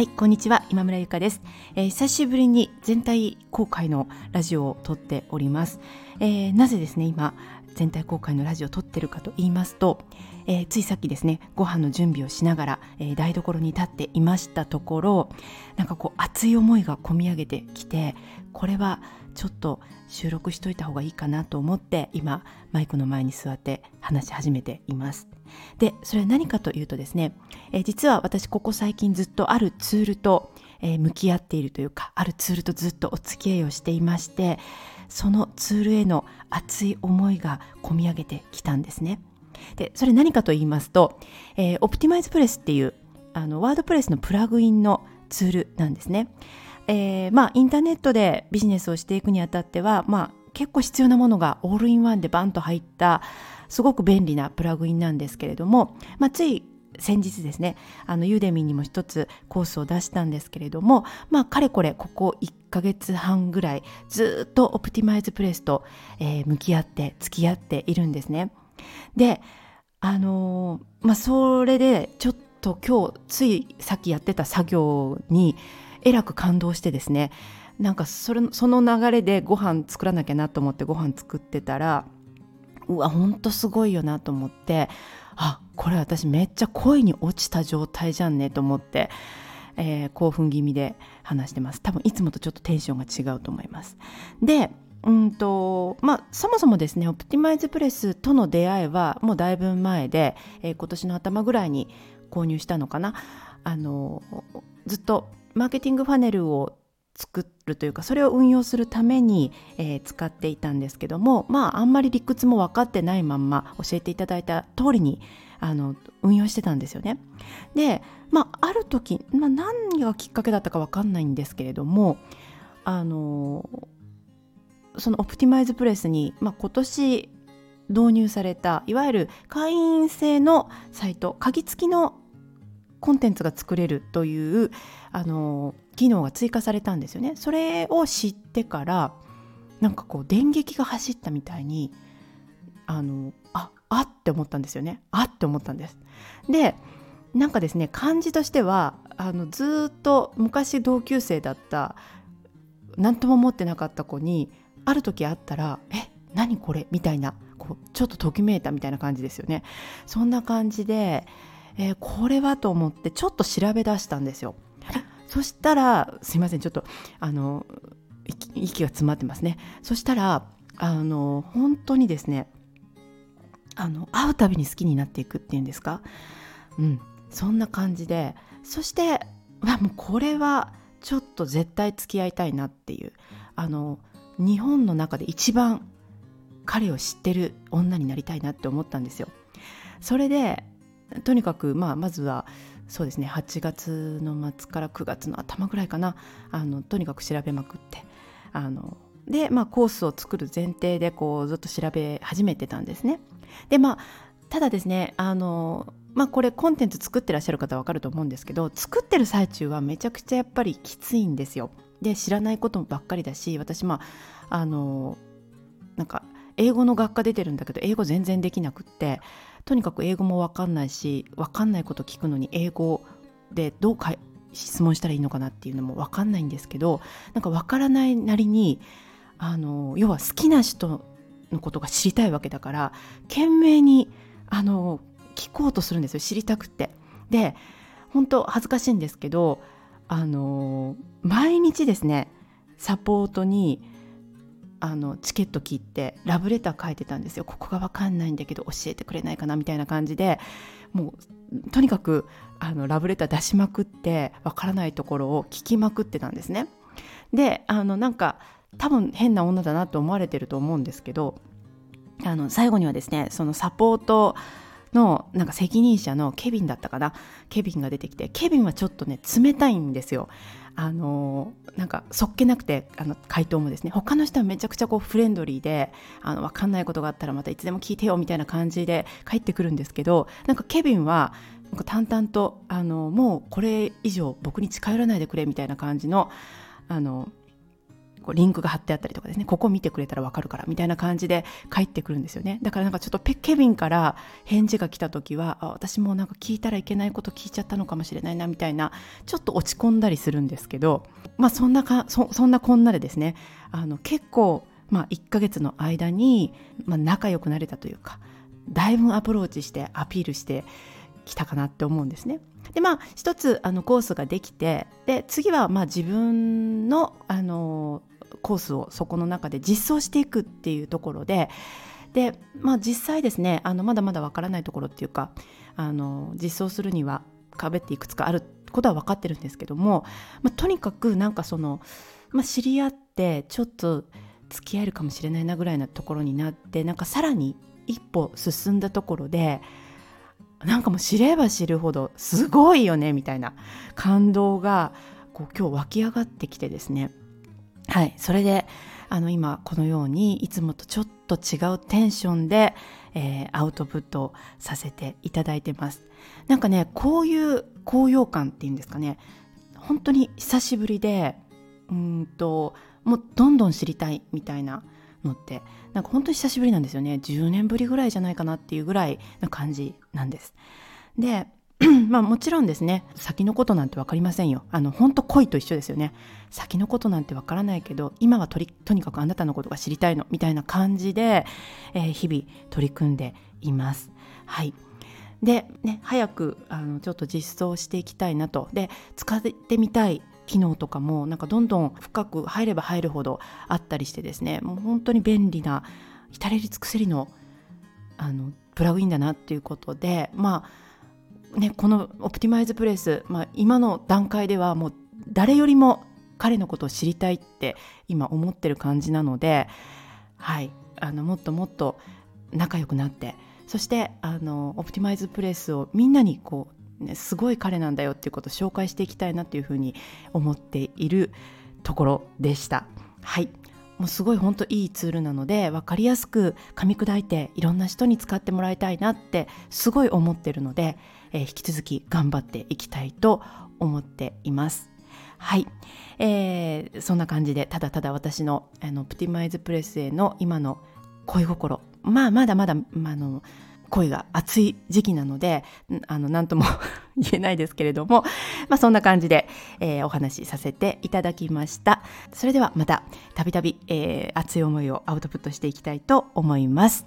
はい、こんにちは。今村ゆかです、えー、久しぶりに全体公開のラジオを撮っております。えー、なぜですね、今、全体公開のラジオを撮ってるかと言いますと、えー、ついさっきですね、ご飯の準備をしながら、え台所に立っていましたところ、なんかこう熱い思いがこみ上げてきて、これはちょっと収録しといた方がいいかなと思って今マイクの前に座って話し始めています。でそれは何かというとですね、え、実は私ここ最近ずっとあるツールと、え、向き合っているというかあるツールとずっとお付き合いをしていましてそのツールへの熱い思いがこみ上げてきたんですね。でそれ何かと言いますと、えー、オプティマイズプレスっていうあのワードプレスのプラグインのツールなんですね。えー、まあインターネットでビジネスをしていくにあたっては、まあ、結構必要なものがオールインワンでバンと入ったすごく便利なプラグインなんですけれども、まあ、つい先日ですねあのユーデミーにも一つコースを出したんですけれどもまあかれこれここ1ヶ月半ぐらいずっとオプティマイズプレスと、えー、向き合って付き合っているんですね。であのー、まあそれでちょっと今日ついさっきやってた作業にえらく感動してですねなんかそれその流れでご飯作らなきゃなと思ってご飯作ってたらうわほんとすごいよなと思ってあこれ私めっちゃ恋に落ちた状態じゃんねと思って、えー、興奮気味で話してます。多分いつもとちょっとテンションが違うと思います。でうんとまあ、そもそもですねオプティマイズプレスとの出会いはもうだいぶ前で、えー、今年の頭ぐらいに購入したのかな。あのずっとマーケティングファネルを作るというかそれを運用するために、えー、使っていたんですけどもまああんまり理屈も分かってないまんま教えていただいた通りにあの運用してたんですよね。でまあある時、まあ、何がきっかけだったか分かんないんですけれどもあのそのオプティマイズプレスに、まあ、今年導入されたいわゆる会員制のサイト鍵付きのコンテンツが作れるというあの機能が追加されたんですよね。それを知ってからなんかこう電撃が走ったみたいにあのああって思ったんですよね。あって思ったんです。でなんかですね感じとしてはあのずっと昔同級生だった何とも思ってなかった子にある時会ったら「え何これ?」みたいなこうちょっとときめいたみたいな感じですよね。そんな感じでえー、これはと思ってちょっと調べ出したんですよ。そしたらすいませんちょっとあの息が詰まってますね。そしたらあの本当にですねあの会うたびに好きになっていくっていうんですか、うん、そんな感じでそしてわもうこれはちょっと絶対付き合いたいなっていうあの日本の中で一番彼を知ってる女になりたいなって思ったんですよ。それでとにかく、まあ、まずはそうですね8月の末から9月の頭ぐらいかなあのとにかく調べまくってあので、まあ、コースを作る前提でこうずっと調べ始めてたんですね。でまあただですねあのまあこれコンテンツ作ってらっしゃる方は分かると思うんですけど作ってる最中はめちゃくちゃやっぱりきついんですよ。で知らないことばっかりだし私まああのなんか英語の学科出てるんだけど英語全然できなくってとにかく英語も分かんないし分かんないこと聞くのに英語でどうか質問したらいいのかなっていうのも分かんないんですけどなんか分からないなりにあの要は好きな人のことが知りたいわけだから懸命にあの聞こうとするんですよ知りたくって。で本当恥ずかしいんですけどあの毎日ですねサポートにあのチケット切ってラブレター書いてたんですよ。ここが分かんないんだけど教えてくれないかなみたいな感じでもうとにかくあのラブレター出しまくって分からないところを聞きまくってたんですね。であのなんか多分変な女だなと思われてると思うんですけどあの最後にはですねそのサポートのなんか責任者のケビンだったかな？ケビンが出てきてケビンはちょっとね冷たいんですよ。あのなんかそっけなくてあの回答もですね他の人はめちゃくちゃこうフレンドリーであの分かんないことがあったらまたいつでも聞いてよみたいな感じで返ってくるんですけどなんかケビンはなんか淡々とあのもうこれ以上僕に近寄らないでくれみたいな感じのあのこうリンクが貼ってあったりとかですねここ見てくれたらわかるからみたいな感じで返ってくるんですよねだからなんかちょっとペケビンから返事が来た時はあ私もなんか聞いたらいけないこと聞いちゃったのかもしれないなみたいなちょっと落ち込んだりするんですけどまあそんなかそそんなこんなでですねあの結構まあ1ヶ月の間に、まあ、仲良くなれたというかだいぶアプローチしてアピールしてきたかなって思うんですね。でまあ一つあのコースができてで次はまあ自分のあのコースをそこの中で実装していくっていうところでで、まあ、実際ですねあのまだまだわからないところっていうかあの実装するには壁っていくつかあることは分かってるんですけども、まあ、とにかくなんかその、まあ、知り合ってちょっと付き合えるかもしれないなぐらいなところになってなんかさらに一歩進んだところでなんかもう知れば知るほどすごいよねみたいな感動がこう今日湧き上がってきてですね。はい。それであの今このようにいつもとちょっと違うテンションで、えー、アウトプットさせていただいてます。なんかねこういう高揚感っていうんですかね。本当に久しぶりでうんともうどんどん知りたいみたいなのって。なんか本当に久しぶりなんですよね。10年ぶりぐらいじゃないかなっていうぐらいな感じなんです。で まあもちろんですね。先のことなんて分かりませんよ。あの本当恋と一緒ですよね。先のことなんて分からないけど今はとりとにかくあなたのことが知りたいのみたいな感じで、えー、日々取り組んでいます。はい。で、ね、早くあのちょっと実装していきたいなと。で使ってみたい機能とかもなんかどんどん深く入れば入るほどあったりしてですね。もう本当に便利な至れり尽くせりのあのプラグインだなっていうことでまあね、このオプティマイズプレス、まあ、今の段階ではもう誰よりも彼のことを知りたいって今思ってる感じなので、はい、あのもっともっと仲良くなってそしてあのオプティマイズプレスをみんなにこう、ね、すごい彼なんだよっていうことを紹介していきたいなというふうに思っているところでした。はいもうすごい本当いいツールなので分かりやすく噛み砕いていろんな人に使ってもらいたいなってすごい思ってるので、えー、引き続き頑張っていきたいと思っています。はい、えー、そんな感じでただただ私のあのプティマイズプレスへの今の恋心まあまだまだ、まあの恋が熱い時期なのであの何とも 言えないですけれども、まあ、そんな感じで、えー、お話しさせていただきましたそれではまたたびたび熱い思いをアウトプットしていきたいと思います。